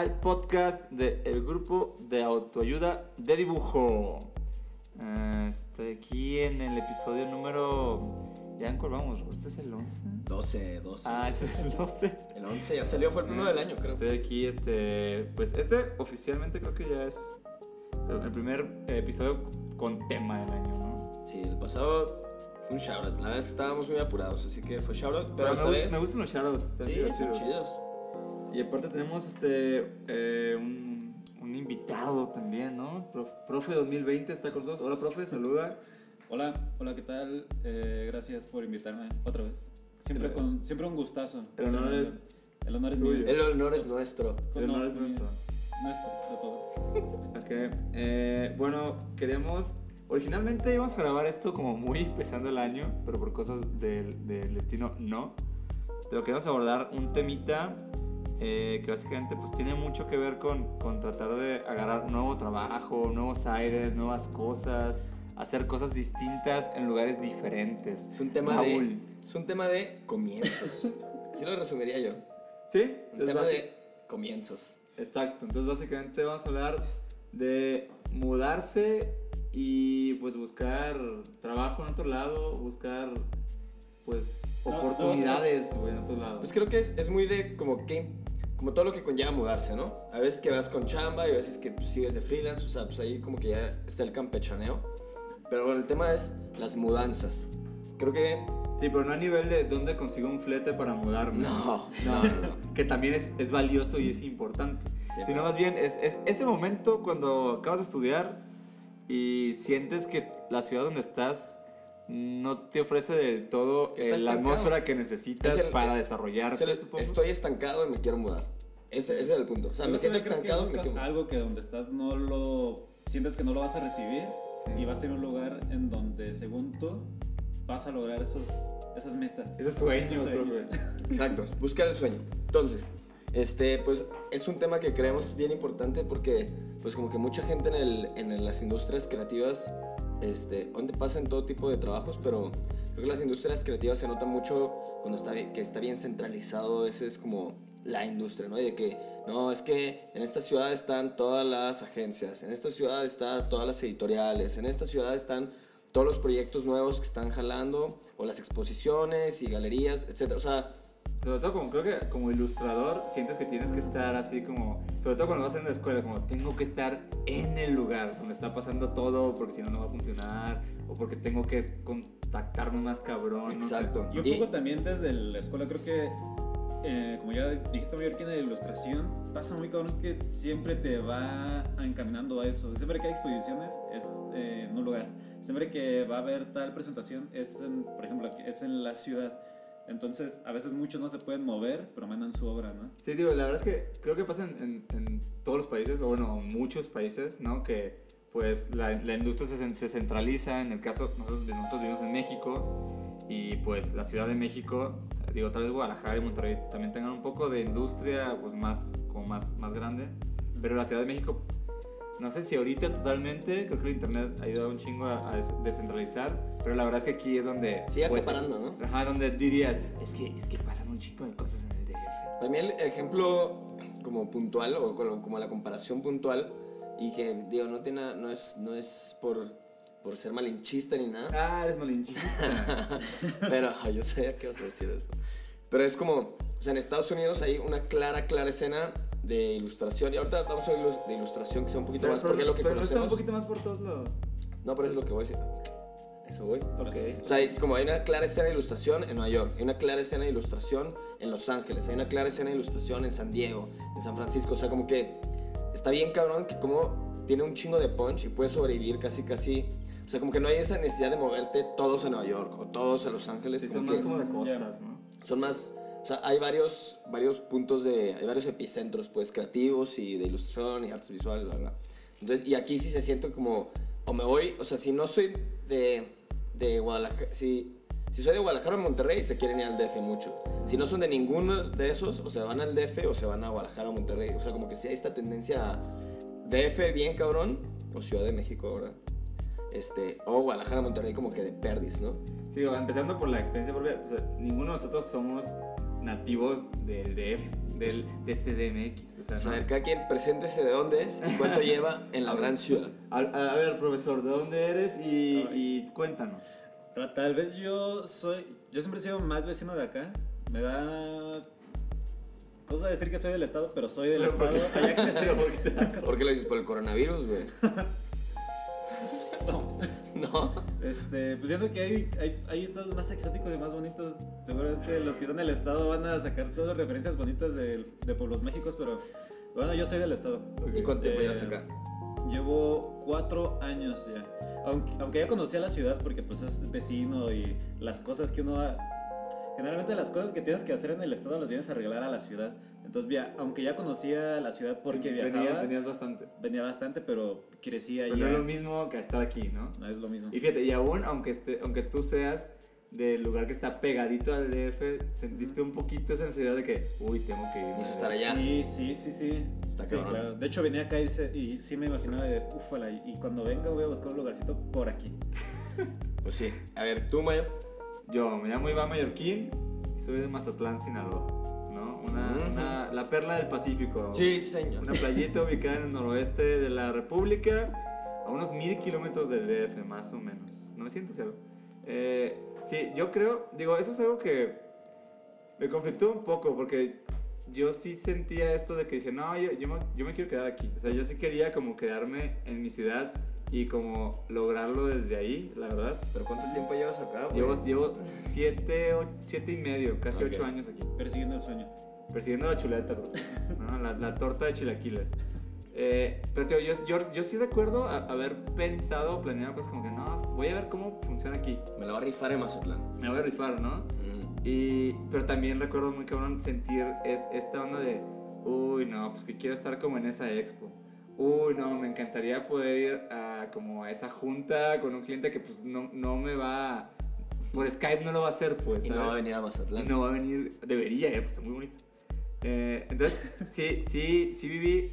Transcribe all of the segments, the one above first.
Al podcast del grupo de autoayuda de dibujo. Eh, estoy aquí en el episodio número. ¿Ya en cuál vamos? ¿Este es el 11? 12, 12. Ah, este es el 12. El 11 ya salió, fue el primero del año, creo. Estoy aquí, este. Pues este oficialmente creo que ya es el primer episodio con tema del año, ¿no? Sí, el pasado fue un shoutout. La verdad estábamos muy apurados, así que fue shoutout. Pero me, esta gust- vez. me gustan los shoutouts. Sí, son chidos. Y aparte tenemos este eh, un, un invitado también, ¿no? Prof- Profe 2020 está con nosotros. Hola, profe, saluda. Hola, hola, ¿qué tal? Eh, gracias por invitarme otra vez. Siempre, El- con, siempre un gustazo. el honor es El honor es tuyo. mío. El honor es nuestro. El honor es nuestro. Nuestro, de todos. Ok, eh, bueno, queríamos. Originalmente íbamos a grabar esto como muy empezando el año, pero por cosas del, del destino no. Pero queríamos abordar un temita eh, que básicamente pues tiene mucho que ver con, con tratar de agarrar nuevo trabajo, nuevos aires, nuevas cosas, hacer cosas distintas en lugares diferentes. Es un tema Raúl. de. Es un tema de comienzos. Así lo resumiría yo. ¿Sí? Un tema de comienzos. Exacto, entonces básicamente vamos a hablar de mudarse y pues buscar trabajo en otro lado, buscar pues No, no, oportunidades güey, en otro lado. Pues creo que es, es muy de como que. Como todo lo que conlleva mudarse, ¿no? A veces que vas con chamba y a veces que pues, sigues de freelance, o sea, pues ahí como que ya está el campechaneo. Pero bueno, el tema es las mudanzas. Creo que Sí, pero no a nivel de dónde consigo un flete para mudarme. No, no, no, que también es, es valioso y es importante. Sí. Sino más bien es, es ese momento cuando acabas de estudiar y sientes que la ciudad donde estás no te ofrece del todo Que eh, la atmósfera que necesitas Es el- para es desarrollarte, el- estoy estancado y me quiero mudar. Ese, ese es el punto. O sea, Yo me siento que- que estancado y me buscas quiero mudar. algo que donde estás no lo. Sientes que no lo vas a recibir y vas a ir a un lugar en donde, según tú, vas a lograr esos, esas metas. Esos sueños. Exacto, buscar el sueño. Entonces, este, pues es un tema que creemos bien importante porque, pues como que mucha gente en, el, en las industrias creativas, este, donde pasan todo tipo de trabajos, pero creo que las industrias creativas se nota mucho cuando está bien, que está bien centralizado, ese es como la industria, ¿no? Y de que, no, es que en esta ciudad están todas las agencias, en esta ciudad están todas las editoriales, en esta ciudad están todos los proyectos nuevos que están jalando, o las exposiciones y galerías, etc. O sea, Sobre todo como creo que como ilustrador sientes que tienes que estar así como, sobre todo cuando vas en la escuela, como tengo que estar en el lugar donde está pasando todo porque si no no va a funcionar o porque tengo que contactarme más cabrón. no sé. Exacto. Y un Y- poco también desde la escuela, creo que, eh, como ya dijiste, Mallorquín, de ilustración, pasa muy cabrón que siempre te va encaminando a eso. Siempre que hay exposiciones es eh, en un lugar. Siempre que va a haber tal presentación es, en, por ejemplo, aquí, es en la ciudad. Entonces, a veces muchos no se pueden mover, pero mandan su obra, ¿no? Sí, digo, la verdad es que creo que pasa en, en- en todos los países, o bueno, muchos países, ¿no? Que pues la, la industria se, se centraliza, en el caso, nosotros, nosotros vivimos en México, y pues la Ciudad de México, digo, tal vez Guadalajara y Monterrey también tengan un poco de industria, pues más, como más, más grande, pero la Ciudad de México, no sé si ahorita totalmente, creo que el Internet ha ayudado un chingo a, a des- descentralizar, pero la verdad es que aquí es donde... Sigue pues, acaparando, ¿no? Ajá, donde dirías, es que, es que pasan un chingo de cosas en el DF. Mí el ejemplo como puntual o como la comparación puntual y que digo no tiene no es no es por por ser malinchista ni nada, Ah, eres malinchista. pero yo sabía que ibas a decir eso. Pero es como, o sea, en Estados Unidos hay una clara clara escena de ilustración y ahorita vamos a ver de ilustración que sea un poquito más porque es lo que pero no está un conocemos. poquito más por todos lados. No, pero es lo que voy a decir. Eso voy. Para- O sea, es como hay una clara escena de ilustración en Nueva York, hay una clara escena de ilustración en Los Ángeles, hay una clara escena de ilustración en San Diego, en San Francisco. O sea, como que está bien cabrón que como tiene un chingo de punch y puede sobrevivir casi, casi. O sea, como que no hay esa necesidad de moverte todos a Nueva York o todos a Los Ángeles. Sí, son que más como de costas, ¿no? son más, O sea, hay varios, varios puntos de. Hay varios epicentros, pues, creativos y de ilustración y artes visuales, bla, bla. Entonces, y aquí sí se siente como. O me voy. O sea, si no soy de. De Guadalajara. Si, si soy de Guadalajara o Monterrey, se quieren ir al DF mucho. Si no son de ninguno de esos, o se van al DF o se van a Guadalajara o Monterrey. O sea, como que sí hay esta tendencia a DF bien cabrón, o Ciudad de México ahora. Este, o Guadalajara, Monterrey, como que de perdis, ¿no? Sí, empezando por la experiencia propia, o sea, ninguno de nosotros somos nativos del DF, del, de CDMX. O sea, A ver, cada quien preséntese de dónde es y cuánto lleva en la gran ciudad. A, a ver, profesor, ¿de dónde eres? Y, y cuéntanos. Ta- Tal vez yo soy. Yo siempre he sido más vecino de acá. Me da. Cosa decir que soy del estado, pero soy del Pero ¿por estado. qué? Allá crecí. ¿Por qué lo dices? ¿Por el coronavirus, güey? No. Este, pues siento que hay, hay, hay estados más exóticos y más bonitos. Seguramente los que están en el estado van a sacar todas referencias bonitas de, de pueblos mágicos, pero bueno, yo soy del estado. ¿Y cuánto tiempo llevas acá? Llevo cuatro años ya. Aunque, aunque ya conocía la ciudad porque pues es vecino y las cosas que uno... Generalmente las cosas que tienes que hacer en el estado las vienes a arreglar a la ciudad. Entonces, via- aunque ya conocía la ciudad porque viajaba, Venías, venías bastante. venía bastante, pero crecía Pero ya. no es lo mismo que estar aquí, ¿no? No es lo mismo. Y fíjate, y aún aunque, esté, aunque tú seas del lugar que está pegadito al DF, sentiste un poquito esa necesidad de que, uy, tengo que ir. Necesito estar allá. Sí, sí, sí, sí. Está Sí, claro. De hecho, venía acá y, se- y sí me imaginaba de, ufala, y, y cuando venga voy a buscar un lugarcito por aquí. Pues sí. A ver, tú, Mayo. Yo me llamo Iván Mallorquín y soy de Mazatlán, Sinaloa, ¿no? Una, Ujú. una- la perla del Pacífico. Sí, señor. Una playita ubicada en el noroeste de la República, a unos mil kilómetros del DF, más o menos. 900 y algo. Eh, sí, yo creo, digo, eso es algo que me conflictó un poco, porque yo sí sentía esto de que dije, no, yo, yo, me, yo me quiero quedar aquí. O sea, yo sí quería como quedarme en mi ciudad y como lograrlo desde ahí, la verdad. ¿Pero cuánto tiempo llevas acá, güey? Llevo, llevo siete, o- siete y medio, casi ocho años aquí. Persiguiendo el sueño. Persiguiendo la chuleta, bro. ¿no? la, la torta de chilaquiles. Eh, pero tío, yo, yo, yo sí recuerdo a- haber pensado, planeado, pues como que no, voy a ver cómo funciona aquí. Me la va a rifar en Mazatlán. Me voy a rifar, ¿no? Mm. Y, pero también recuerdo muy cabrón sentir es- esta onda de, uy, no, pues que quiero estar como en esa expo. Uy, no, me encantaría poder ir a como a esa junta con un cliente que pues no, no me va, por Skype no lo va a hacer, pues. Y no va a venir a Mazatlán. Y no va a venir, debería, eh, pues está muy bonito. Eh, entonces, sí, sí, sí viví.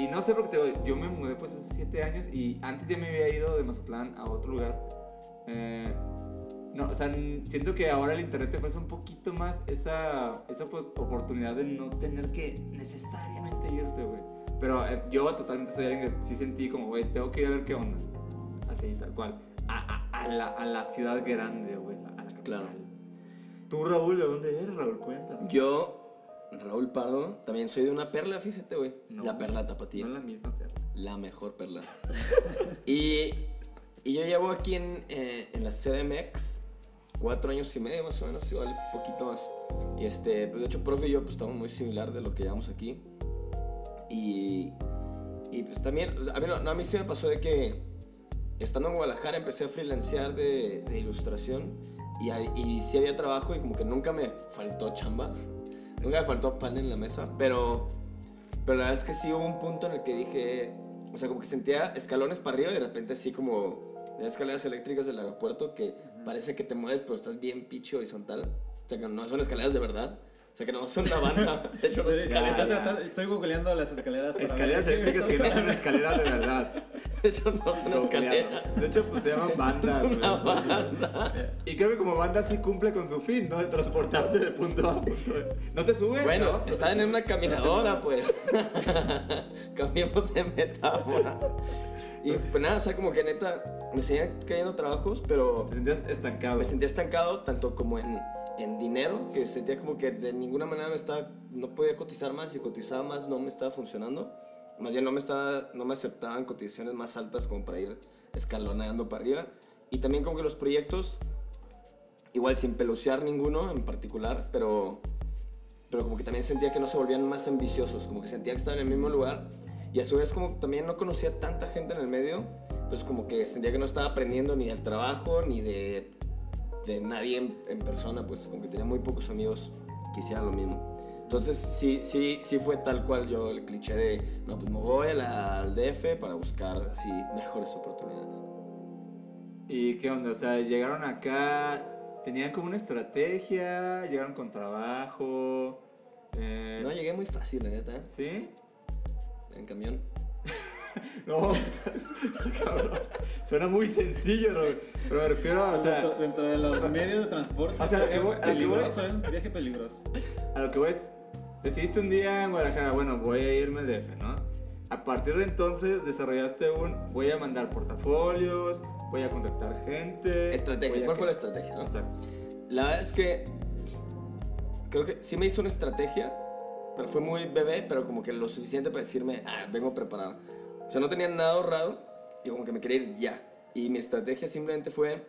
Y no sé por qué te digo, yo me mudé pues hace 7 años y antes ya me había ido de Mazatlán a otro lugar. Eh, no, o sea, siento que ahora el internet te ofrece un poquito más esa, esa oportunidad de no tener que necesariamente irte, güey. Pero eh, yo totalmente soy alguien que sí sentí como, güey, tengo que ir a ver qué onda. Así, tal cual. A, a- a la, a la ciudad grande, güey. A la capital. Claro. Tú, Raúl, ¿de dónde eres, Raúl? Cuéntame. Yo, Raúl Pardo, también soy de una perla, fíjate, güey. No. La perla tapatía. No la misma perla. La mejor perla. y, y yo llevo aquí en, eh, en la CDMX cuatro años y medio más o menos, igual un poquito más. Y este, pues de hecho, profe y yo pues estamos muy similar de lo que llevamos aquí. Y, y pues también, a mí, no, a mí sí me pasó de que estando en Guadalajara empecé a freelancear de, de ilustración y, y sí había trabajo y como que nunca me faltó chamba. Nunca me faltó pan en la mesa, pero, pero la verdad es que sí hubo un punto en el que dije, o sea, como que sentía escalones para arriba y de repente así como de escaleras eléctricas del aeropuerto que parece que te mueves pero estás bien pinche horizontal. O sea, que no son escaleras de verdad. Sea, que no son una banda. De hecho, son ya, estoy ya. estoy googleando las escaleras. para Escaleras eléctricas que no son escaleras de verdad. De hecho, no son escaleras. De hecho, pues se llaman bandas. güey. Una banda. Y creo que como banda sí cumple con su fin, ¿no? De transportarte de punto A B. No te subes, Bueno, ¿no? estaban en una caminadora, pues. Cambiemos de metáfora. Y pues nada, o sea, como que neta, me seguían cayendo trabajos, pero Te sentías estancado. me sentía estancado tanto como en, en dinero, que sentía como que de ninguna manera me estaba, no podía cotizar más y cotizaba más no me estaba funcionando. Más bien no me, estaba, no me aceptaban cotizaciones más altas como para ir escaloneando para arriba. Y también como que los proyectos, igual sin pelucear ninguno en particular, pero, pero como que también sentía que no se volvían más ambiciosos, como que sentía que estaba en el mismo lugar. Y a su vez como también no conocía tanta gente en el medio, pues como que sentía que no estaba aprendiendo ni del trabajo, ni de, de nadie en, en persona, pues como que tenía muy pocos amigos que hiciera lo mismo. Entonces sí, sí, sí fue tal cual yo el cliché de, no, pues me voy a la- al DF para buscar así mejores oportunidades. ¿Y qué onda? O sea, llegaron acá, tenían como una estrategia, llegaron con trabajo. eh, No, llegué muy fácil, la neta, ¿Sí? en camión. No, está, está cabrón. Suena muy sencillo, ¿no? pero me refiero, o sea, dentro, dentro de los medios de transporte. O sea, lo que voy- a lo que peligroso, ¿eh? Viaje peligroso. a lo que voy es, decidiste un día en Guadalajara, bueno, voy a irme al DF, ¿no? A partir de entonces desarrollaste un, voy a mandar portafolios, voy a contactar gente. Estrategia, voy a ¿cuál fue la estrategia? no? Exacto. La verdad es que creo que sí me hizo una estrategia, pero fue muy bebé, pero como que lo suficiente para decirme, ah, vengo preparado. O sea, no tenía nada ahorrado y como que me quería ir ya. Y mi estrategia simplemente fue,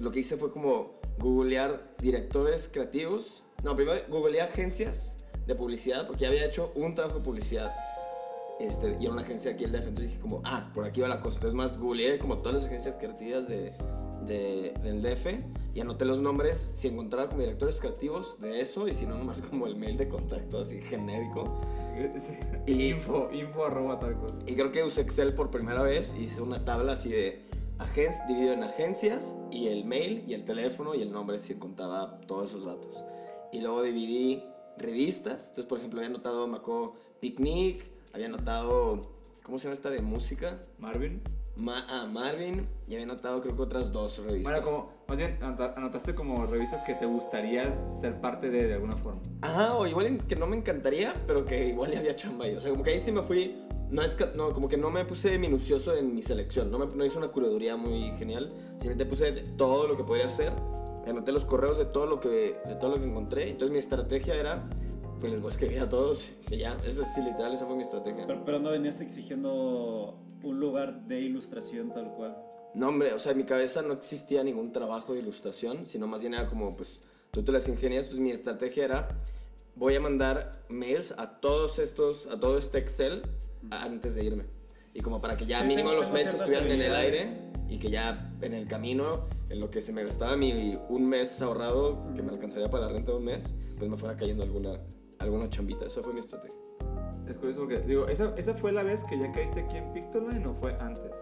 lo que hice fue como googlear directores creativos. No, primero googleé agencias de publicidad, porque ya había hecho un trabajo de publicidad. Este, y era una agencia aquí el DF, entonces dije como, ah, por aquí va la cosa. Entonces más googleé como todas las agencias creativas de, de- del DF y anoté los nombres, si encontraba como directores creativos de eso y si no, nomás como el mail de contacto así genérico. Y Y- info, info arroba tal cosa. Y creo que usé Excel por primera vez, hice una tabla así de agen dividido en agencias y el mail y el teléfono y el nombre si contaba todos esos datos. Y luego dividí revistas, entonces por ejemplo había anotado, acuerdo, Picnic, había anotado, ¿cómo se llama esta de música? Marvin. Ma ah, Marvin y había anotado creo que otras dos revistas. Bueno, como, más bien, anota- anotaste como revistas que te gustaría ser parte de de alguna forma. Ajá, o igual que no me encantaría, pero que igual ya había chamba ahí. O sea, como que ahí sí me fui. No es no, como que no me puse minucioso en mi selección. No, me, no hice una curaduría muy genial. Simplemente puse de todo lo que podría hacer. Anoté los correos de todo lo que, de todo lo que encontré. Entonces mi estrategia era, pues les voy a escribir a todos. Y ya, eso sí, literal, esa fue mi estrategia. Pero, pero no venías exigiendo un lugar de ilustración tal cual. No, hombre, o sea, en mi cabeza no existía ningún trabajo de ilustración, sino más bien era como, pues, tú te las ingenias. Pues mi estrategia era, voy a mandar mails a todos estos, a todo este Excel antes de irme. Y como para que ya Sí, mínimo los mails estuvieran en el aire y que ya en el camino, en lo que se me gastaba mi un mes ahorrado, que me alcanzaría para la renta de un mes, pues me fuera cayendo alguna, alguna chambita. Esa fue mi estrategia. Es curioso porque, digo, ¿esa, ¿esa fue la vez que ya caíste aquí en Pictoline o fue antes?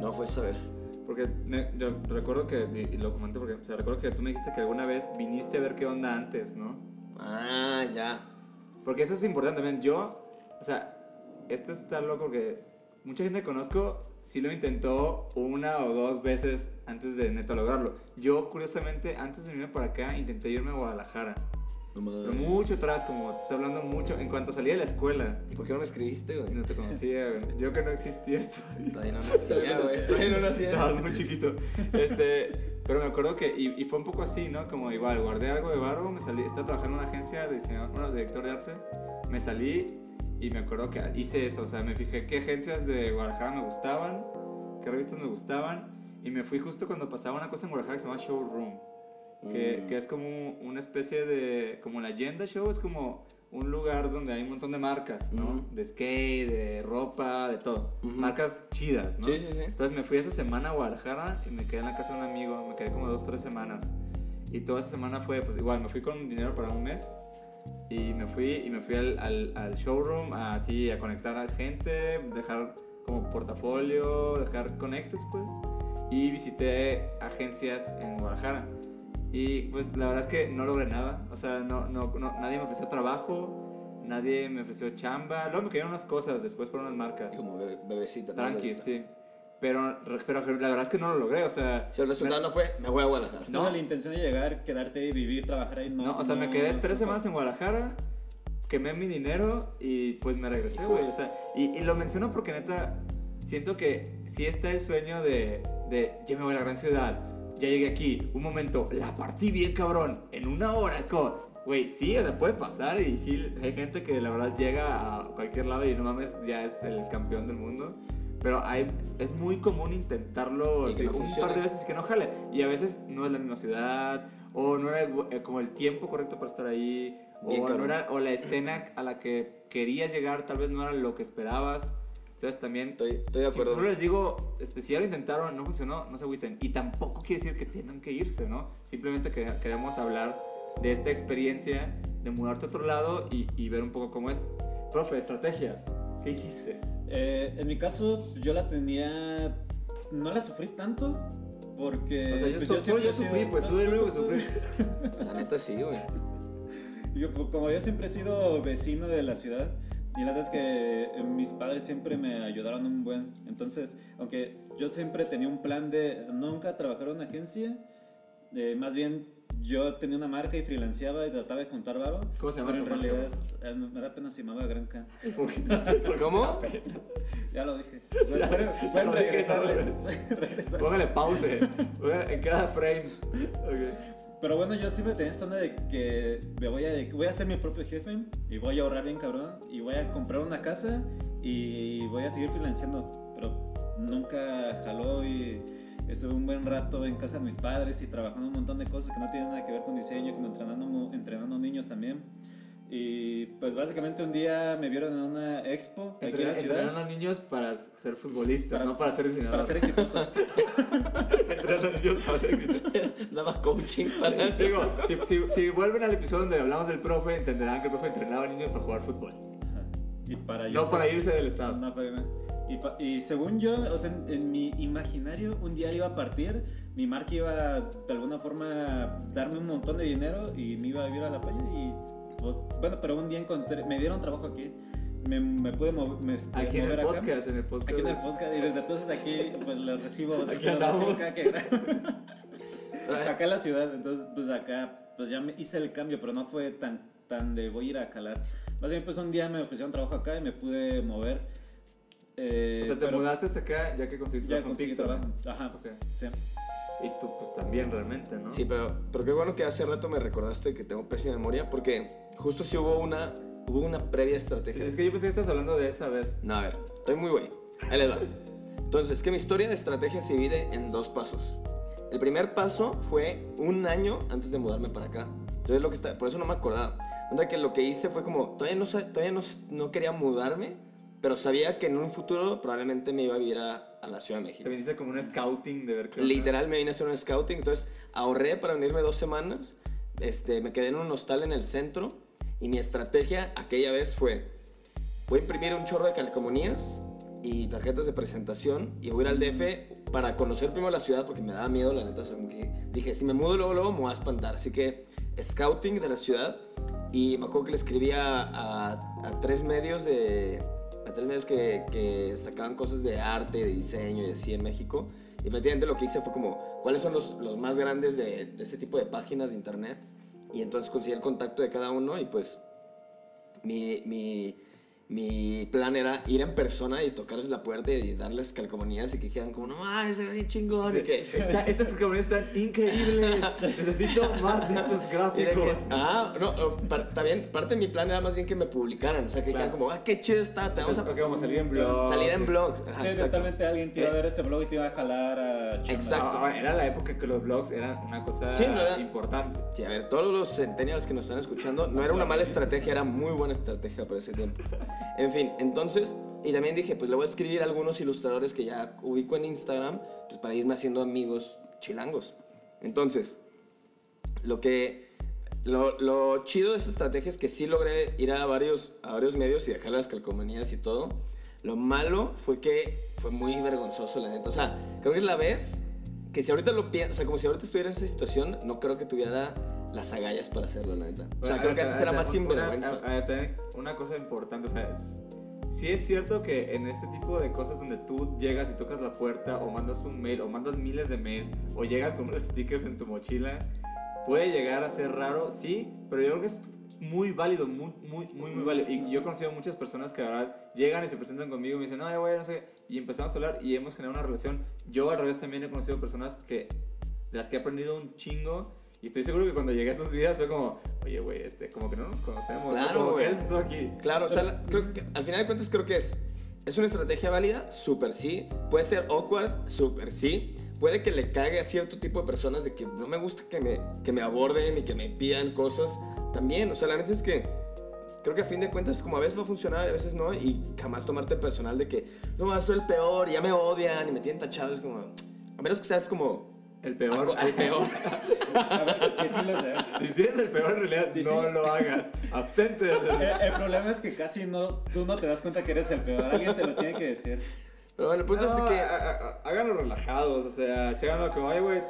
No fue esa vez. Porque me- yo recuerdo que, y, y lo comenté porque, o sea, recuerdo que tú me dijiste que alguna vez viniste a ver qué onda antes, ¿no? Ah, ya. Porque eso es importante también. Yo, o sea, esto está loco que mucha gente que conozco sí lo intentó una o dos veces antes de neta lograrlo. Yo, curiosamente, antes de irme para acá, intenté irme a Guadalajara. Pero mucho atrás, como te estoy hablando mucho, en cuanto salí de la escuela. ¿Por qué no me escribiste, güey? No te conocía, güey. Yo que no existías todavía. Todavía no nacía, güey. Todavía no nacía. Estabas muy chiquito. Este, pero me acuerdo que, y, y fue un poco así, ¿no? Como igual, guardé algo de barro, me salí, estaba trabajando en una agencia de diseñador, bueno, director de arte, me salí y me acuerdo que hice eso, o sea, me fijé qué agencias de Guadalajara me gustaban, qué revistas me gustaban, y me fui justo cuando pasaba una cosa en Guadalajara que se llama Showroom, que, Mm. que es como una especie de, como la Agenda Show, es como un lugar donde hay un montón de marcas, ¿no? Ujú. De skate, de ropa, de todo. Ujú. Marcas chidas, ¿no? Sí, sí, sí. Entonces me fui esa semana a Guadalajara y me quedé en la casa de un amigo, me quedé como dos, tres semanas. Y toda esa semana fue, pues igual, me fui con dinero para un mes. Y me fui, y me fui al, al, al showroom a, así a conectar a gente, dejar como portafolio, dejar conectes pues. Y visité agencias en Guadalajara. Y pues la verdad es que no logré nada. O sea, no, no, no- nadie me ofreció trabajo, nadie me ofreció chamba. Luego me cayeron unas cosas después por unas marcas. Como bebe- bebecita. Tranqui, Bebecita. sí. Pero, pero la verdad es que no lo logré, o sea... Si el resultado no fue, me voy a Guadalajara. No. No. la intención de llegar, quedarte, vivir, trabajar ahí, no. No, o sea, me no- quedé tres no. semanas en Guadalajara, quemé mi dinero y pues me regresé, güey. O sea, y, y lo menciono porque neta, siento que sí está el sueño de, de ya me voy a la gran ciudad, ya llegué aquí, un momento, la partí bien cabrón, en una hora, es como, güey, sí, o sea, puede pasar y sí, hay gente que la verdad llega a cualquier lado y no mames, ya es el campeón del mundo. Pero hay, es muy común intentarlo así, no un par de veces que no jale. Y a veces no es la misma ciudad, o no era eh, como el tiempo correcto para estar ahí, o, no era, o la escena a la que querías llegar tal vez no era lo que esperabas. Entonces también... Estoy, estoy de Si acuerdo. solo les digo, este, si ya lo intentaron, no funcionó, no se agüiten. Y tampoco quiere decir que tengan que irse, ¿no? Simplemente que, queremos hablar de esta experiencia de mudarte a otro lado y, y ver un poco cómo es. Profe, estrategias, ¿qué hiciste? Eh, en mi caso, yo la tenía. No la sufrí tanto. Porque. O sea, yo, pues, so- yo, sufrí, pues sube luego su- sufrí. La neta sí, güey. Yo, pues, como yo siempre he sido vecino de la ciudad, y la verdad es que eh, mis padres siempre me ayudaron un buen. Entonces, aunque yo siempre tenía un plan de nunca trabajar en una agencia, eh, más bien yo tenía una marca y freelanceaba y trataba de juntar varo. ¿Cómo se llama pero tu en marca, realidad, eh, me da pena se llamaba Granca. ¿Cómo? Ya lo dije. Pueden Lo dije, regresarle. Póngale pause en cada frame. Ok. Pero bueno, yo siempre tenía esta onda de que me voy a, voy a ser mi propio jefe y voy a ahorrar bien cabrón y voy a comprar una casa y voy a seguir financiando. Pero nunca jaló y estuve un buen rato en casa de mis padres y trabajando un montón de cosas que no tienen nada que ver con diseño, como entrenando, entrenando niños también. Y pues básicamente un día me vieron en una expo aquí en Entrenar la entrenar ciudad a niños para ser futbolistas, Para- no para ser diseñadores. para ser exitosos. Entrenar a niños para ser exitosos. Daba coaching para. Digo, si, si, si vuelven al episodio donde hablamos del profe, entenderán que el profe entrenaba a niños para jugar fútbol. y para No para irse del estado. No, para irme. Y, pa- y según yo, o sea, en, en mi imaginario, un día iba a partir, mi marca iba de alguna forma darme un montón de dinero y me iba a vivir a la playa y pues, bueno, pero un día encontré, me dieron trabajo aquí, me, me pude mover, me, este, Aquí en el acá. podcast, en el podcast. Aquí en el podcast y desde entonces aquí pues los recibo. Aquí andamos. cada que- acá en la ciudad, entonces pues acá pues ya me hice el cambio, pero no fue tan, tan de voy a ir a calar. Más bien pues un día me ofrecieron trabajo acá y me pude mover. eh, O sea, te pero mudaste hasta acá ya que conseguiste Ya trabajo en conseguí trabajo. Ajá, Ok. sí. Y tú, pues también realmente, ¿no? Sí, pero, pero qué bueno que hace rato me recordaste que tengo pésima memoria porque justo sí hubo una, hubo una previa estrategia. Es que yo pensé que estás hablando de esta vez. No, a ver, estoy muy güey. Ahí les va. Entonces, es que mi historia de estrategia se divide en dos pasos. El primer paso fue un año antes de mudarme para acá. Entonces, lo que está, por eso no me acordaba. Onda que lo que hice fue como, todavía no, todavía no, no quería mudarme, pero sabía que en un futuro probablemente me iba a vivir a, a la Ciudad de Te México. viniste como un scouting de ver qué onda. Literal me vine a hacer un scouting, entonces ahorré para venirme dos semanas, este, me quedé en un hostal en el centro y mi estrategia aquella vez fue, voy a imprimir un chorro de calcomanías y tarjetas de presentación y voy a ir al DF para conocer primero la ciudad porque me daba miedo, la neta, o sea, dije, si me mudo luego, luego me voy a espantar, así que scouting de la ciudad y me acuerdo que le escribía a, a tres medios de a tres que, que sacaban cosas de arte, de diseño y así en México. Y prácticamente lo que hice fue como, ¿cuáles son los, los más grandes de, de este tipo de páginas de internet? Y entonces conseguí el contacto de cada uno y pues mi, mi, mi plan era ir en persona y tocarles la puerta y darles calcomanías y que dijeran como, no, ah, ese es bien chingón. Y que, Esta- estas calcomanías están increíbles. Necesito más de estos que, gráficos. ah, no, par- también parte de mi plan era más bien que me publicaran, o sea, que dijeran Claro. como, ah, qué chido está, te vamos a vamos a salir en blog. salir en blogs. Ajá, Sí, exacto. eventualmente alguien te iba a ver ese blog y te iba a jalar a. Exacto. No, era la época que los blogs eran una cosa Sí, no era- importante. Sí, a ver, todos los centennials que nos están escuchando, no era una mala estrategia, era muy buena estrategia para ese tiempo. En fin, entonces, y también dije, pues le voy a escribir a algunos ilustradores que ya ubico en Instagram, pues para irme haciendo amigos chilangos. Entonces, lo que, lo, lo chido de esta estrategia es que sí logré ir a varios, a varios medios y dejar las calcomanías y todo. Lo malo fue que fue muy vergonzoso, la neta. O sea, creo que es la vez que si ahorita lo pienso, o sea, como si ahorita estuviera en esa situación, no creo que tuviera las agallas para hacerlo, la neta. O sea, Bueno, creo que a- antes a- era más sinvergüenza. a- a- también Una cosa importante, o sea, es- sí es cierto que en este tipo de cosas donde tú llegas y tocas la puerta o mandas un mail o mandas miles de mails o llegas con unos stickers en tu mochila, puede llegar a ser raro, sí, pero yo creo que es muy válido, muy, muy, muy, muy válido. Y yo he conocido muchas personas que llegan y se presentan conmigo y me dicen, no, güey, no sé, qué", y empezamos a hablar y hemos generado una relación. Yo al revés también he conocido personas que, de las que he aprendido un chingo. Y estoy seguro que cuando llegué a estos videos fue como, oye, güey, este, como que no nos conocemos. ¿no? Claro, güey. ¿Qué es tú aquí? Claro, o sea, la- creo que al final de cuentas creo que es, es una estrategia válida, súper sí. Puede ser awkward, súper sí. Puede que le cague a cierto tipo de personas de que no me gusta que me, que me aborden y que me pidan cosas. También, o sea, la neta es que creo que a fin de cuentas como a veces va a funcionar, a veces no. Y jamás tomarte personal de que, no, soy el peor, y ya me odian y me tienen tachado. Es como, a menos que seas como El peor. al peor. A ver, que sí lo sé. Si tienes el peor, en realidad, Sí, no sí. lo hagas. Abstente. El, el problema es que casi no, tú no te das cuenta que eres el peor. Alguien te lo tiene que decir. Pero bueno, el punto No, es que. a- háganlo relajados, o sea, si hagan lo que vaya, güey,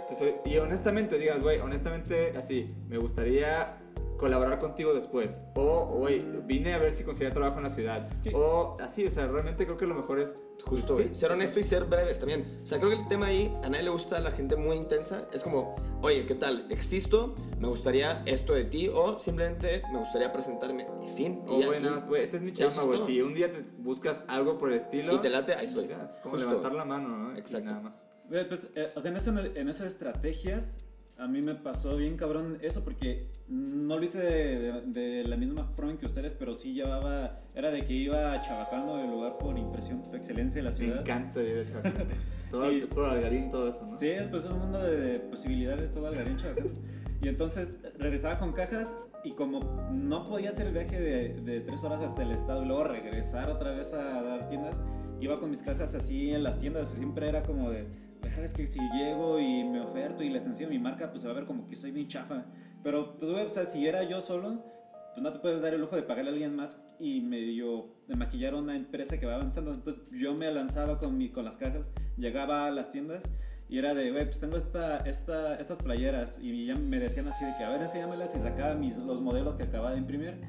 y honestamente digas, güey, honestamente, así, me gustaría colaborar contigo después, o, güey, vine a ver si conseguía trabajo en la ciudad, ¿Qué? o así, o sea, realmente creo que lo mejor es Justo, sí, güey. Ser honesto y ser breves también. O sea, creo que el tema ahí, a nadie le gusta a la gente muy intensa. Es como, oye, ¿qué tal? Existo, me gustaría esto de ti, o simplemente me gustaría presentarme. Y fin. O, y nada más, güey, esta es mi chamba, güey, si un día te buscas algo por el estilo, Y te late, ahí estoy. pues ya, es como Justo. levantar la mano, ¿no? Y Exacto. nada más. Pues, eh, o sea, en, eso, en esas estrategias, a mí me pasó bien cabrón eso, porque no lo hice de, de- de la misma forma que ustedes, pero sí llevaba, era de que iba chabacando el lugar por impresión, por excelencia de la Me ciudad. encanta ir a todo, Y- todo algarín, todo eso, ¿no? Sí, pues es un mundo de, de posibilidades, todo el Chabacán. Y entonces regresaba con cajas y como no podía hacer el viaje de, de tres horas hasta el estado y luego regresar otra vez a dar tiendas, iba con mis cajas así en las tiendas. Siempre era como de, "Verga, es que si llego y me oferto y les enseño mi marca, pues se va a ver como que soy bien chafa. Pero pues güey, o sea, si era yo solo, pues no te puedes dar el lujo de pagarle a alguien más y medio de maquillar una empresa que va avanzando. Entonces yo me lanzaba con, mi, con las cajas, llegaba a las tiendas y era de, güey, pues tengo esta, esta, estas playeras y ya me decían así de que, a ver, enséñamelas y sacaba mis, los modelos que acababa de imprimir.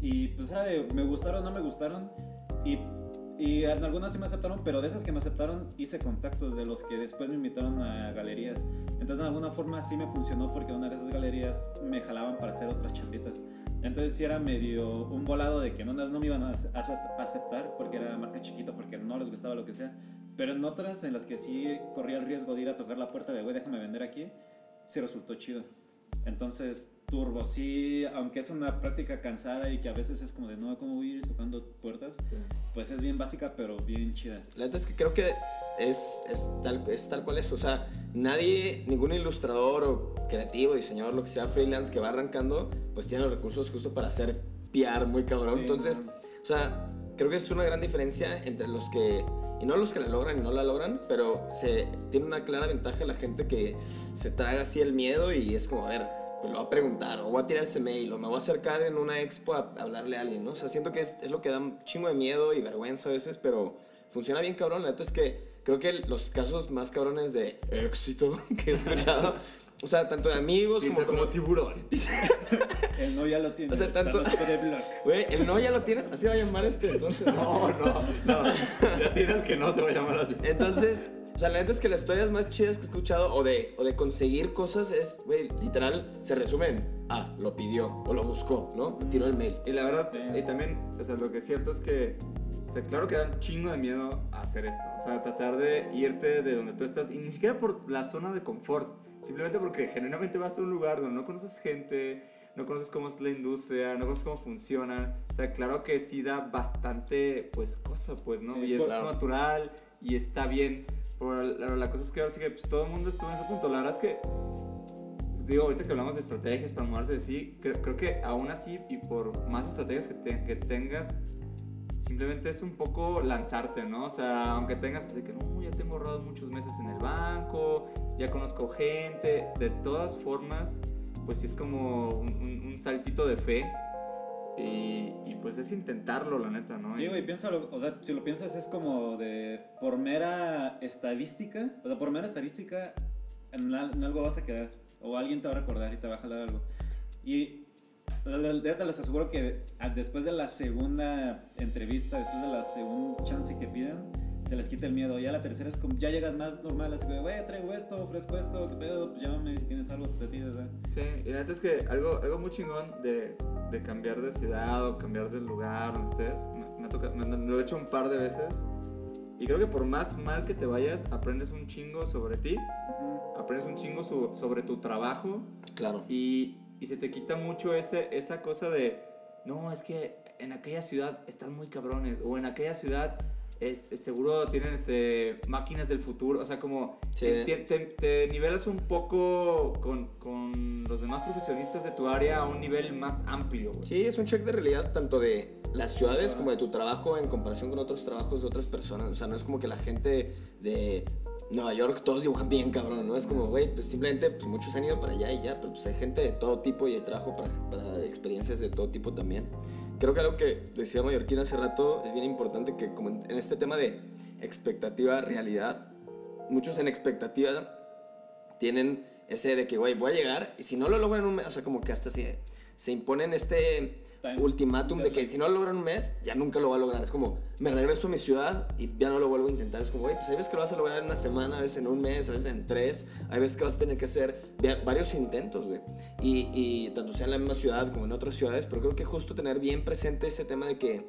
Y pues era de, me gustaron, no me gustaron. Y, y en algunas sí me aceptaron, pero de esas que me aceptaron hice contactos de los que después me invitaron a galerías. Entonces de alguna forma sí me funcionó porque una de esas galerías me jalaban para hacer otras chambitas. Entonces sí era medio un volado de que en unas no me iban a ace- a aceptar porque era marca chiquita, porque no les gustaba lo que sea. Pero en otras en las que sí corría el riesgo de ir a tocar la puerta de, güey, déjame vender aquí, sí resultó chido. Entonces, turbo, sí, aunque es una práctica cansada y que a veces es como de, no, ¿cómo voy a ir tocando puertas? Pues es bien básica, pero bien chida. La neta es que creo que es, es, tal, es tal cual es. O sea, nadie, ningún ilustrador o creativo, diseñador, lo que sea, freelance que va arrancando, pues tiene los recursos justo para hacer PR muy cabrón. Sí, Entonces, no. o sea, creo que es una gran diferencia entre los que, y no los que la logran y no la logran, pero se tiene una clara ventaja la gente que se traga así el miedo y es como, a ver, pues lo voy a preguntar, o voy a tirar ese mail, o me voy a acercar en una expo a hablarle a alguien, ¿no? O sea, siento que es, es lo que da un chingo de miedo y vergüenza a veces, pero funciona bien cabrón. La neta es que creo que los casos más cabrones de éxito que he escuchado, o sea, tanto de amigos Piensa como, como como tiburón. El no ya lo tiene. O sea, tanto- de blog. Güey, el no ya lo tienes, así va a llamar este entonces. No, no, no. Ya tienes que no se va a llamar así. Entonces, o sea, la neta es que las historias más chidas que he escuchado o de, o de conseguir cosas es, güey, literal, se resumen. Ah, lo pidió o lo buscó, ¿no? Tiró el mail. Y la verdad, Sí. y también, o sea, lo que es cierto es que, o sea, claro que da un chingo de miedo hacer esto. O sea, tratar de irte de donde tú estás, y ni siquiera por la zona de confort, simplemente porque genuinamente vas a un lugar donde no conoces gente, no conoces cómo es la industria, no conoces cómo funciona. O sea, claro que sí da bastante, pues, cosa, pues, ¿no? Sí, y es claro. natural y está bien. Pero la, la cosa es que ahora sí que pues, todo el mundo estuvo en ese punto. La verdad es que digo, ahorita que hablamos de estrategias para moverse así, creo, creo que aún así y por más estrategias que, te- que tengas, simplemente es un poco lanzarte, ¿no? O sea, aunque tengas de que no, ya tengo ahorrado muchos meses en el banco, ya conozco gente, de todas formas, pues sí es como un, un- un saltito de fe. Y, y pues es intentarlo, la neta, ¿no? Sí, güey, piénsalo, o sea, si lo piensas es como de por mera estadística, o sea, por mera estadística en, al- en algo vas a quedar, o alguien te va a recordar y te va a jalar algo. Y la- la- les aseguro que después de la segunda entrevista, después de la segunda chance que pidan, se les quita el miedo. Ya la tercera es como, ya llegas más normal, así que, güey, traigo esto, ofrezco esto, qué pedo, pues llámame si tienes algo que te tires, ¿verdad? Sí, y la neta es que algo, algo muy chingón de, de cambiar de ciudad o cambiar de lugar donde estés, me, me ha tocado- me- me lo he hecho un par de veces. Y creo que por más mal que te vayas, aprendes un chingo sobre ti, Ujú. aprendes un chingo su- sobre tu trabajo Claro. y, y se te quita mucho ese, esa cosa de, no, es que en aquella ciudad están muy cabrones, o en aquella ciudad este, seguro tienen este, máquinas del futuro, o sea, como Sí. te, te- te nivelas un poco con, con los demás profesionistas de tu área a un nivel más amplio. güey. Sí, es un check de realidad tanto de las ciudades como de tu trabajo en comparación con otros trabajos de otras personas. O sea, no es como que la gente de, Nueva York todos dibujan bien cabrón, ¿no? Es como, güey, pues simplemente pues muchos han ido para allá y ya, pero pues hay gente de todo tipo y de trabajo para, para experiencias de todo tipo también. Creo que algo que decía Mallorquín hace rato es bien importante que como en, este tema de expectativa, realidad, muchos en expectativa tienen ese de que, güey, voy a llegar y si no lo logran o sea, como que hasta se, se imponen este. Ultimátum de que si no lo logran en un mes, ya nunca lo va a lograr. Es como, me regreso a mi ciudad y ya no lo vuelvo a intentar. Es como, güey, pues hay veces que lo vas a lograr en una semana, a veces en un mes, a veces en tres, hay veces que vas a tener que hacer va- varios intentos, güey. Y, y tanto sea en la misma ciudad como en otras ciudades, pero creo que justo tener bien presente ese tema de que,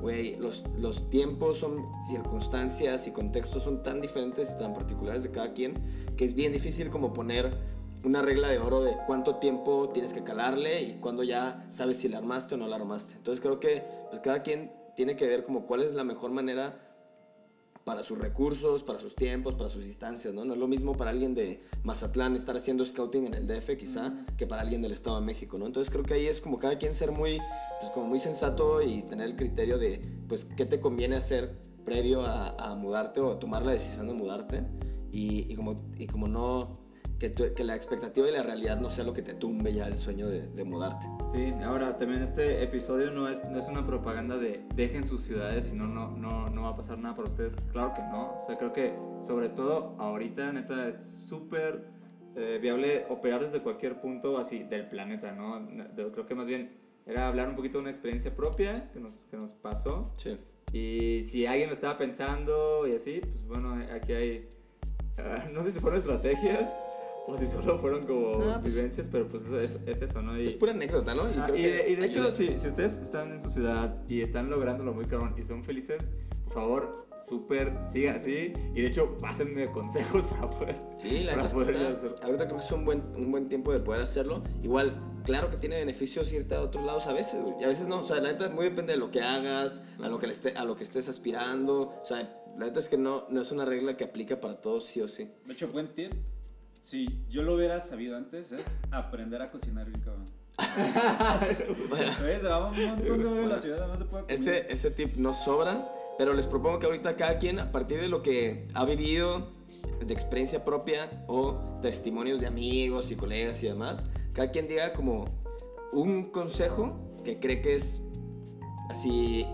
güey, los, los tiempos son circunstancias y contextos son tan diferentes y tan particulares de cada quien que es bien difícil como poner una regla de oro de cuánto tiempo tienes que calarle y cuándo ya sabes si la armaste o no la armaste. Entonces creo que pues cada quien tiene que ver como cuál es la mejor manera para sus recursos, para sus tiempos, para sus distancias, ¿no? No es lo mismo para alguien de Mazatlán estar haciendo scouting en el DF quizá que para alguien del Estado de México, ¿no? Entonces creo que ahí es como cada quien ser muy, pues como muy sensato y tener el criterio de, pues, qué te conviene hacer previo a, a mudarte o a tomar la decisión de mudarte y, y como, y como no, que, tu- que la expectativa y la realidad no sea lo que te tumbe ya el sueño de, de mudarte. Sí, ahora también este episodio no es, no es una propaganda de dejen sus ciudades y no, no, no, no va a pasar nada para ustedes. Claro que no. O sea, creo que sobre todo ahorita, neta, es súper eh, viable operar desde cualquier punto así del planeta, ¿no? Creo que más bien era hablar un poquito de una experiencia propia que nos, que nos pasó. Sí. Y si alguien lo estaba pensando y así, pues bueno, aquí hay. ah, no sé si fueron estrategias o si solo fueron como Ah, pues- vivencias, pero pues eso es, es eso, ¿no? Y, Es pura anécdota, ¿no? Ah, creo y, de, y de hecho, si, si ustedes están en su ciudad y están lográndolo muy cabrón y son felices, por favor, súper, sigan así. Y de hecho, pásenme consejos para poder. Sí, la para poder está- hacer. ahorita creo que es un buen, un buen tiempo de poder hacerlo. Igual, claro que tiene beneficios irte a otros lados a veces, güey, y a veces no. O sea, la neta muy depende de lo que hagas, a lo que, le esté, a lo que estés aspirando. O sea, la neta es que no, no es una regla que aplica para todos sí o sí. De hecho, buen tip. Si yo lo hubiera sabido antes, es aprender a cocinar bien, cabrón. ¿Ves? Va un montón de horas en la ciudad, no se puede comer. Ese, ese tip no sobra, pero les propongo que ahorita cada quien, a partir de lo que ha vivido, de experiencia propia o testimonios de amigos y colegas y demás, cada quien diga como un consejo que cree que es así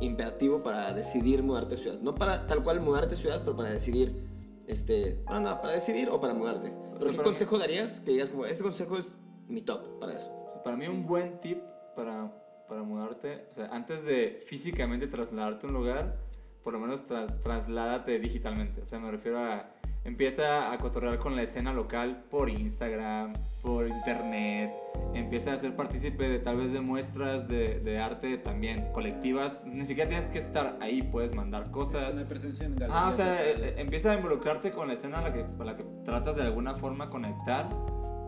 imperativo para decidir mudarte a ciudad. No para tal cual mudarte a ciudad, pero para decidir, este, bueno, no, para decidir o para mudarte. Pero sea, ¿qué consejo darías? Que digas como, este consejo es mi top para eso. O sea, para mí, un buen tip para, para mudarte, o sea, antes de físicamente trasladarte a un lugar, por lo menos tra- trasládate digitalmente. O sea, me refiero a. Empieza a cotorrear con la escena local por Instagram, por internet. Empieza a ser partícipe de tal vez de muestras de, de arte también colectivas. Ni siquiera tienes que estar ahí, puedes mandar cosas. Tener presencia en Ah, o sea, eh, empieza a involucrarte con la escena a la que, a la que tratas de alguna forma conectar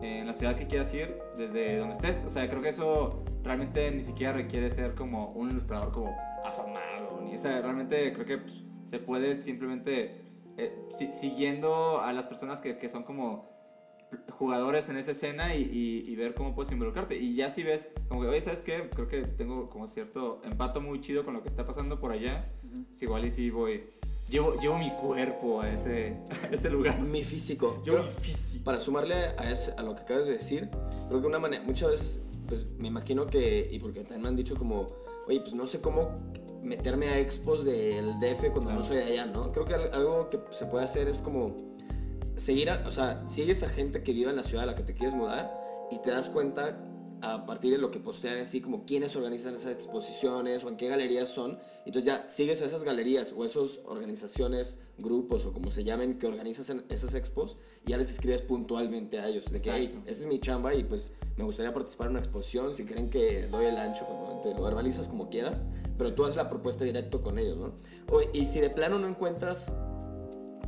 eh, en la ciudad que quieras ir, desde donde estés. O sea, creo que eso realmente ni siquiera requiere ser como un ilustrador como afamado. Ni, o sea, realmente creo que pues, se puede simplemente eh, si- siguiendo a las personas que, que son como jugadores en esa escena y, y- y ver cómo puedes involucrarte. Y ya si ves, como que, oye, ¿sabes qué? Creo que tengo como cierto empato muy chido con lo que está pasando por allá. Es igual y si voy... Llevo, llevo mi cuerpo a ese, a ese lugar. Mi físico. Creo- mi físico. Para sumarle a, ese- a lo que acabas de decir, creo que una manera, muchas veces, pues me imagino que, y porque también me han dicho como, oye, pues no sé cómo meterme a expos del DF cuando no soy allá, ¿no? Creo que al- algo que se puede hacer es como seguir, a- o sea, sigues a gente que vive en la ciudad a la que te quieres mudar y te das cuenta a partir de lo que postean así como quiénes organizan esas exposiciones o en qué galerías son. Entonces ya sigues a esas galerías o esas organizaciones, grupos o como se llamen que organizan esas expos y ya les escribes puntualmente a ellos de que, hey, Exacto. esta es mi chamba y pues me gustaría participar en una exposición. Si creen que doy el ancho, pues, te lo verbalizas como quieras, pero tú haces la propuesta directo con ellos, ¿no? O- y si de plano no encuentras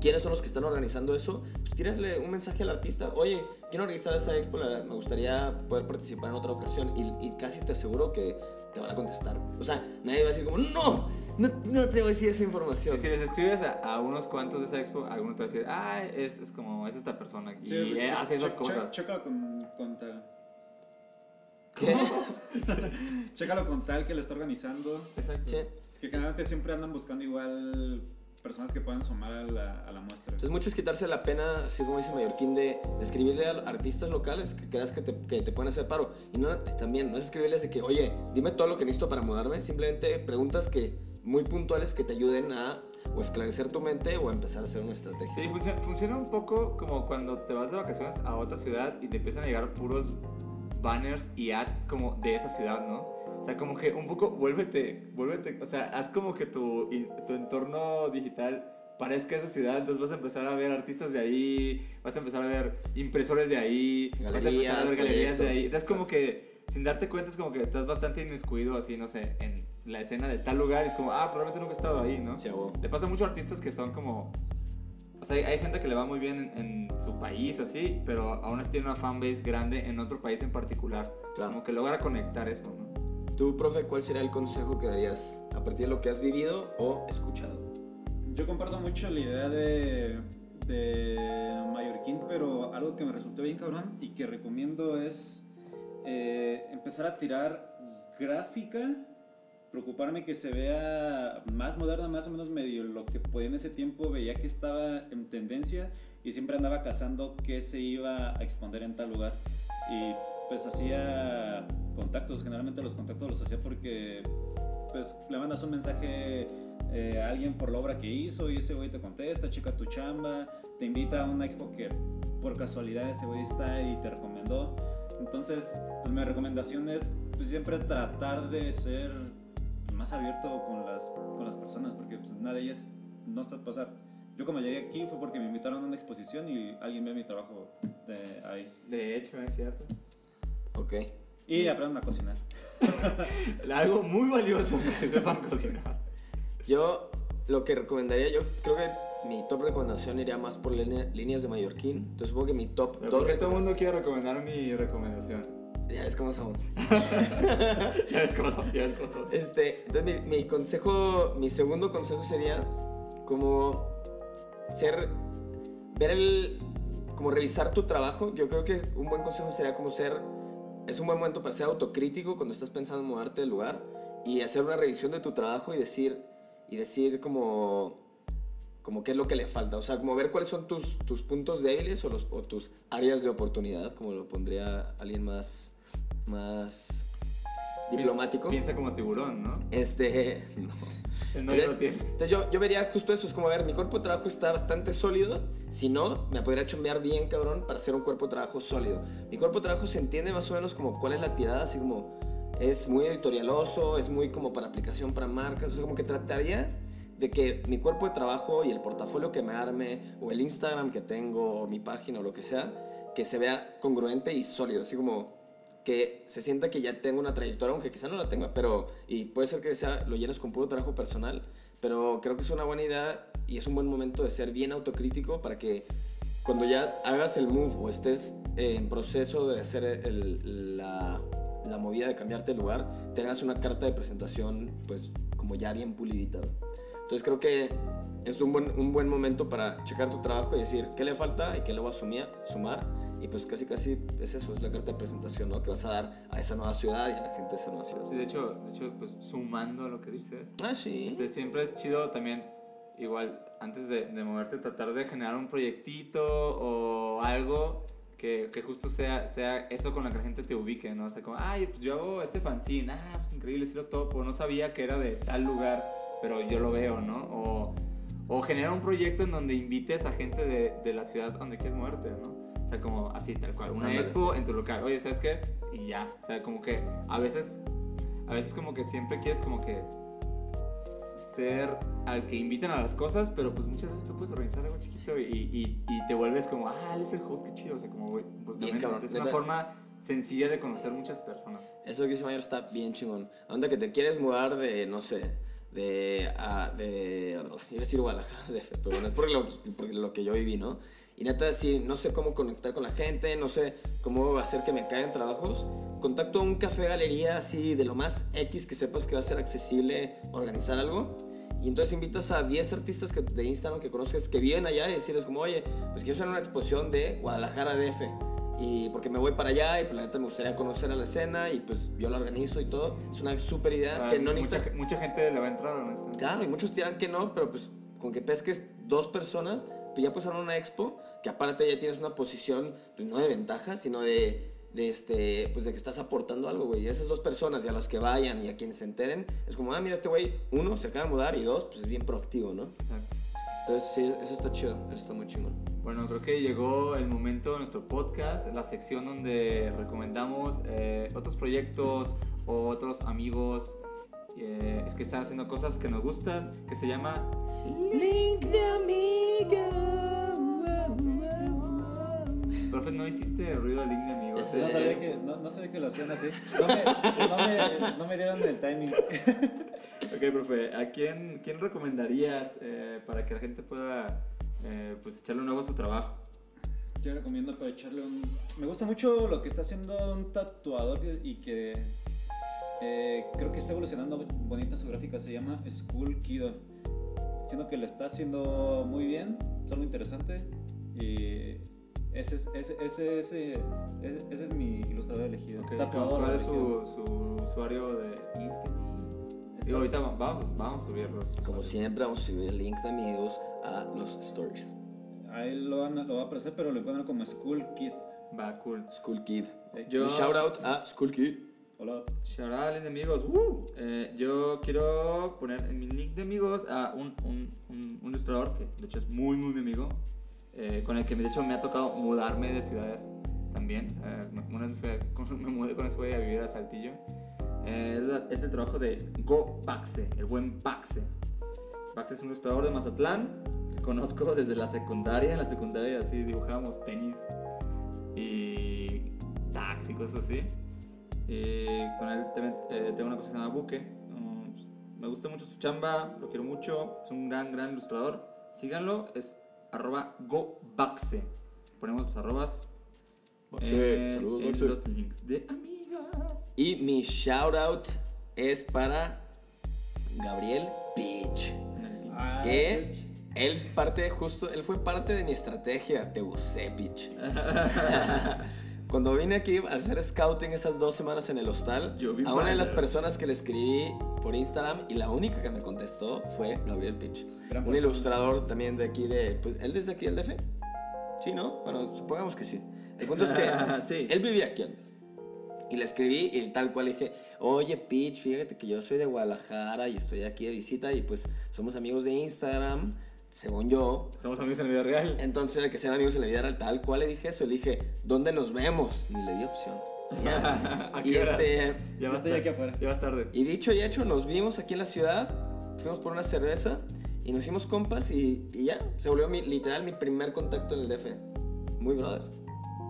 quiénes son los que están organizando eso, pues tírasle un mensaje al artista. Oye, quiero organizar esa expo, la- me gustaría poder participar en otra ocasión. Y, y casi te aseguro que te van a contestar. O sea, nadie va a decir como, no, no, no te voy a decir esa información. Si les escribes a, a unos cuantos de esa expo, alguno te va a decir, ah, es, es como, es esta persona. Y Sí, eh, che- hace esas cosas. Chécalo con, con tal. ¿Qué? Chécalo con tal que le está organizando. Exacto. Sí. Que generalmente siempre andan buscando igual personas que puedan sumar a la, a la muestra. Entonces mucho es quitarse la pena, así como dice Mallorquín, de, de escribirle a artistas locales que creas que te, que te pueden hacer paro. Y no, también no es escribirles de que, oye, dime todo lo que necesito para mudarme. Simplemente preguntas que muy puntuales que te ayuden a o esclarecer tu mente o empezar a hacer una estrategia. Sí, funciona, funciona un poco como cuando te vas de vacaciones a otra ciudad y te empiezan a llegar puros banners y ads como de esa ciudad, ¿no? O sea, como que un poco vuélvete, vuélvete, o sea, haz como que tu, tu entorno digital parezca esa ciudad, entonces vas a empezar a ver artistas de ahí, vas a empezar a ver impresores de ahí, vas a empezar a Galerías, ver galerías de ahí. Entonces como que sin darte cuenta es como que estás bastante inmiscuido así, no sé, en la escena de tal lugar y es como, ah, probablemente nunca he estado ahí, ¿no? Huevo. Le pasa mucho a artistas que son como. O sea, hay, gente que le va muy bien en, en su país o así, pero aún así tiene una fanbase grande en otro país en particular. Claro. Como que logra conectar eso, ¿no? Tú, profe, ¿cuál sería el consejo que darías a partir de lo que has vivido o escuchado? Yo comparto mucho la idea de, de Mallorquín, pero algo que me resultó bien cabrón y que recomiendo es eh, empezar a tirar gráfica, preocuparme que se vea más moderna, más o menos medio lo que podía en ese tiempo, veía que estaba en tendencia y siempre andaba cazando qué se iba a exponer en tal lugar. Y pues hacía contactos, generalmente los contactos los hacía porque pues le mandas un mensaje eh, a alguien por la obra que hizo y ese güey te contesta, checa tu chamba, te invita a una expo que por casualidad ese güey está y te recomendó. Entonces, pues mi recomendación es pues, siempre tratar de ser más abierto con las, con las personas, porque pues, nada de ellas no sabe pasar. Yo como llegué aquí fue porque me invitaron a una exposición y alguien ve mi trabajo de ahí. De hecho, es cierto. Ok. Y aprenden a cocinar. Algo muy valioso que sepan cocinar. Yo lo que recomendaría, yo creo que mi top recomendación iría más por línea- líneas de Mallorquín. Entonces supongo que mi top Pero ¿Por qué todo el mundo quiere recomendar mi recomendación? Ya ves cómo somos. Ya ves cómo son, ya ves cómo son. Este, entonces mi, mi consejo, mi segundo consejo sería como ser, ver el, como revisar tu trabajo. Yo creo que un buen consejo sería como ser, es un buen momento para ser autocrítico cuando estás pensando en mudarte del lugar y hacer una revisión de tu trabajo y decir, y decir como, como qué es lo que le falta. O sea, como ver cuáles son tus, tus puntos débiles o, los, o tus áreas de oportunidad, como lo pondría alguien más, más diplomático. Piensa como tiburón, ¿no? Este. No. No, Entonces, entonces yo, yo vería justo eso, es como, a ver, mi cuerpo de trabajo está bastante sólido, si no, me podría chambear bien, cabrón, para hacer un cuerpo de trabajo sólido. Mi cuerpo de trabajo se entiende más o menos como cuál es la tirada, así como, es muy editorialoso, es muy como para aplicación para marcas, o sea, como que trataría de que mi cuerpo de trabajo y el portafolio que me arme, o el Instagram que tengo, o mi página, o lo que sea, que se vea congruente y sólido, así como que se sienta que ya tengo una trayectoria, aunque quizá no la tenga, pero, y puede ser que sea, lo llenes con puro trabajo personal, pero creo que es una buena idea y es un buen momento de ser bien autocrítico para que cuando ya hagas el move o estés en proceso de hacer el- la, la movida de cambiarte de lugar, tengas una carta de presentación pues como ya bien pulidita. Entonces creo que es un buen, un buen momento para checar tu trabajo y decir qué le falta y qué le voy a sumir, sumar. Y pues casi casi es eso, es la carta de presentación ¿no? que vas a dar a esa nueva ciudad y a la gente de esa nueva ciudad. Sí, de hecho, de hecho pues sumando a lo que dices, Ah, sí. Este, siempre es chido también, igual, antes de, de moverte, tratar de generar un proyectito o algo que, que justo sea, sea eso con lo que la gente te ubique, ¿no? O sea, como, ay, pues yo hago este fanzine, ah, pues increíble, sí lo topo, no sabía que era de tal lugar, pero yo lo veo, ¿no? O, o generar un proyecto en donde invites a gente de, de la ciudad donde quieres moverte, ¿no? Sea, como así, tal cual, una expo en tu local, oye, ¿sabes qué? Y ya, o sea, como que a veces, a veces como que siempre quieres como que ser al que invitan a las cosas, pero pues muchas veces tú puedes organizar algo chiquito y, y, y te vuelves como, ah, él es el host, qué chido. O sea, como, güey, pues, también cabrón, es una forma sencilla de conocer muchas personas. Eso que dice Mayor está bien chingón. Onda que te quieres mudar de, no sé, de, a, de, iba a decir Guadalajara, de, pero bueno, es porque lo, porque lo que yo viví, ¿no? Y neta, sí, no sé cómo conectar con la gente, no sé cómo hacer que me caigan trabajos. Contacto a un café galería así de lo más X que sepas que va a ser accesible organizar algo. Y entonces invitas a 10 artistas que, de Instagram que conoces que viven allá y decirles como, oye, pues quiero hacer una exposición de Guadalajara DF. Y porque me voy para allá y pues la neta me gustaría conocer a la escena y pues yo la organizo y todo. Es una súper idea Ah, que no mucha, necesitas... mucha gente le va a entrar, honestamente. Claro, y muchos dirán que no, pero pues con que pesques dos personas, ya armar una expo, que aparte ya tienes una posición, pues no de ventaja, sino de, de este, pues de que estás aportando algo, güey. Y esas dos personas y a las que vayan y a quienes se enteren, es como, ah, mira, este güey, uno, se acaba de mudar y dos, pues es bien proactivo, ¿no? Exacto. Entonces, sí, eso está chido, eso está muy chingón. Bueno, creo que llegó el momento de nuestro podcast, la sección donde recomendamos eh, otros proyectos o otros amigos eh, que están haciendo cosas que nos gustan, que se llama Link de amigo. Profe, no hiciste ruido de link de amigos. No sabía que, no, no sabía que lo hacían así. No me, no me, no me dieron el timing. Ok, profe, ¿a quién, quién recomendarías eh, para que la gente pueda eh, pues echarle un ojo a su trabajo? Yo recomiendo para echarle un... Me gusta mucho lo que está haciendo un tatuador y que eh, creo que está evolucionando bonita su gráfica. Se llama School Kido. Siendo que lo está haciendo muy bien, es algo interesante. Y ese es, ese, ese, ese, ese, es mi ilustrador elegido. Ok, tatuador ¿Cuál es su, su usuario de Instagram? Digo, ahorita vamos a, vamos a subirlos. Como siempre, vamos a subir el link de amigos a los stories. Ahí lo, van a- lo va a aparecer, pero lo encuentran como School Kid. Va, cool. School Kid. Yo- Un shout out a School Kid. Hola. Shout out, amigos. ¡Woo! Eh, yo quiero poner en mi link de amigos a un, un, un, un ilustrador que de hecho es muy, muy mi amigo. eh, con el que de hecho me ha tocado mudarme de ciudades también. Me- mudé con ese güey a vivir a Saltillo. Es el trabajo de Go Paxe, el buen Paxe. Paxe es un ilustrador de Mazatlán que conozco desde la secundaria. En la secundaria así dibujábamos tenis y taxi y cosas así. Y con él eh, tengo una cosa que se llama Buque. Mm, me gusta mucho su chamba, lo quiero mucho. Es un gran, gran ilustrador. Síganlo, es arroba gobaxe. Ponemos los arrobas Baxe, en, saludos, en Baxe. los links de amigas. Y mi shout out es para Gabriel Peach. Que él es parte, justo, él fue parte de mi estrategia. Te usé, Peach. Cuando vine aquí a hacer scouting esas dos semanas en el hostal, Yo vi a una de las personas que le escribí por Instagram y la única que me contestó fue Gabriel Peach. Gran Un persona. ilustrador también de aquí de... Pues, ¿Él desde aquí, el DF? Sí, ¿no? Bueno, supongamos que sí. El punto es que Sí. él vivía aquí. Y le escribí y tal cual dije, oye Peach, fíjate que yo soy de Guadalajara y estoy aquí de visita y pues somos amigos de Instagram, según yo. Somos amigos en la vida real. Entonces, el que sean amigos en la vida real, tal cual le dije eso, le dije, ¿dónde nos vemos? Ni le di opción. Ya. ¿A y qué horas? este... Ya vas estoy tarde. aquí afuera. Ya vas tarde. Y dicho y hecho, nos vimos aquí en la ciudad, fuimos por una cerveza y nos hicimos compas y, y ya, se volvió mi, literal mi primer contacto en el DF. Muy brother.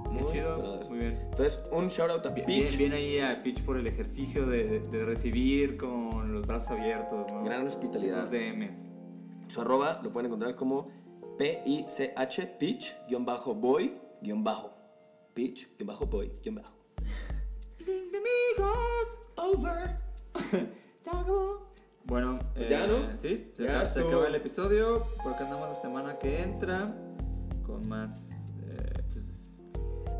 Qué Muy chido. brother. Muy bien. Entonces, un shout out a Bien, Peach. bien ahí a Pitch por el ejercicio de, de recibir con los brazos abiertos, ¿no? Gran hospitalidad. Esos DMs. Su arroba lo pueden encontrar como P-I-C-H, Peach, guion bajo, boy, guion bajo. Peach, guion bajo, boy, guion bajo. Over. Bueno, Pues ya, eh, ¿no? Sí, se, Ya se acaba el episodio. Porque andamos la semana que entra con más eh, pues,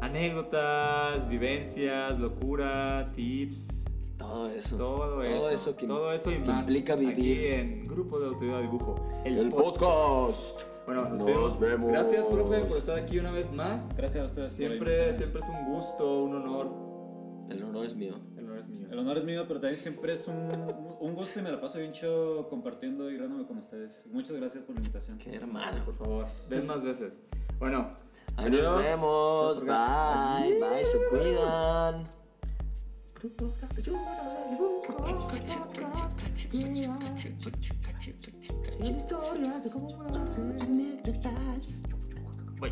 anécdotas, vivencias, locura, tips. Todo eso. Todo, eso, eso que, todo eso y que más. implica Aquí vivir. en Grupo de Autoridad Dibujo. El podcast. Bueno, nos, Nos vemos. vemos. Gracias, profe, por estar aquí una vez más. Gracias a ustedes Siempre, siempre es un gusto, un honor. El honor es mío. El honor es mío. El honor es mío, pero también siempre es un, un gusto y me la paso bien chido compartiendo y riéndome con ustedes. Muchas gracias por la invitación. Qué hermano. Por favor, ven más veces. Bueno, adiós. nos vemos. Bye. Bye. Se cuidan. Historias de. Bye.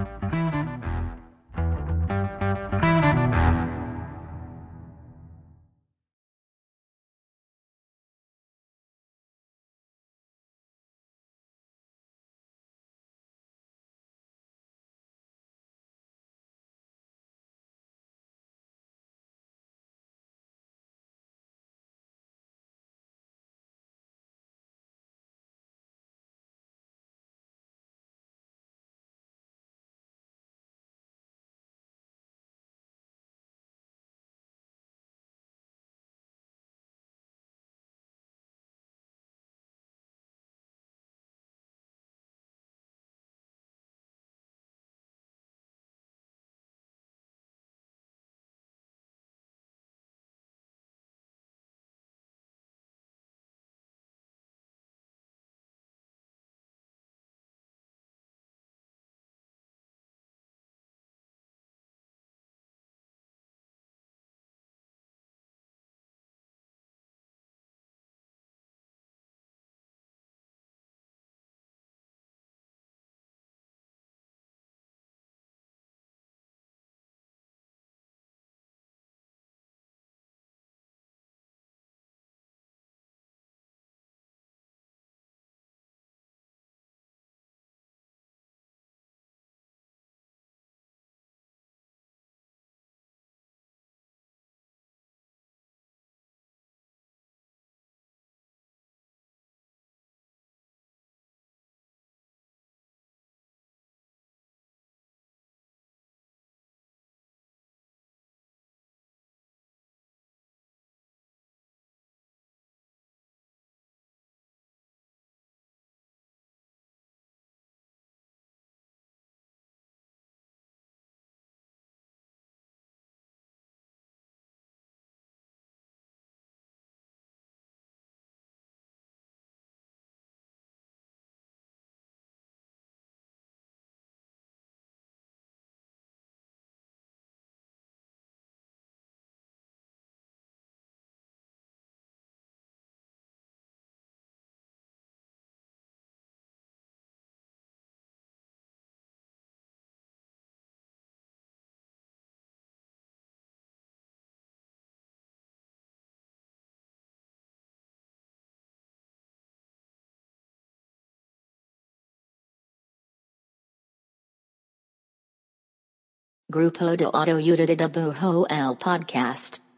Grupo de Autoayuda de Bujo el Podcast.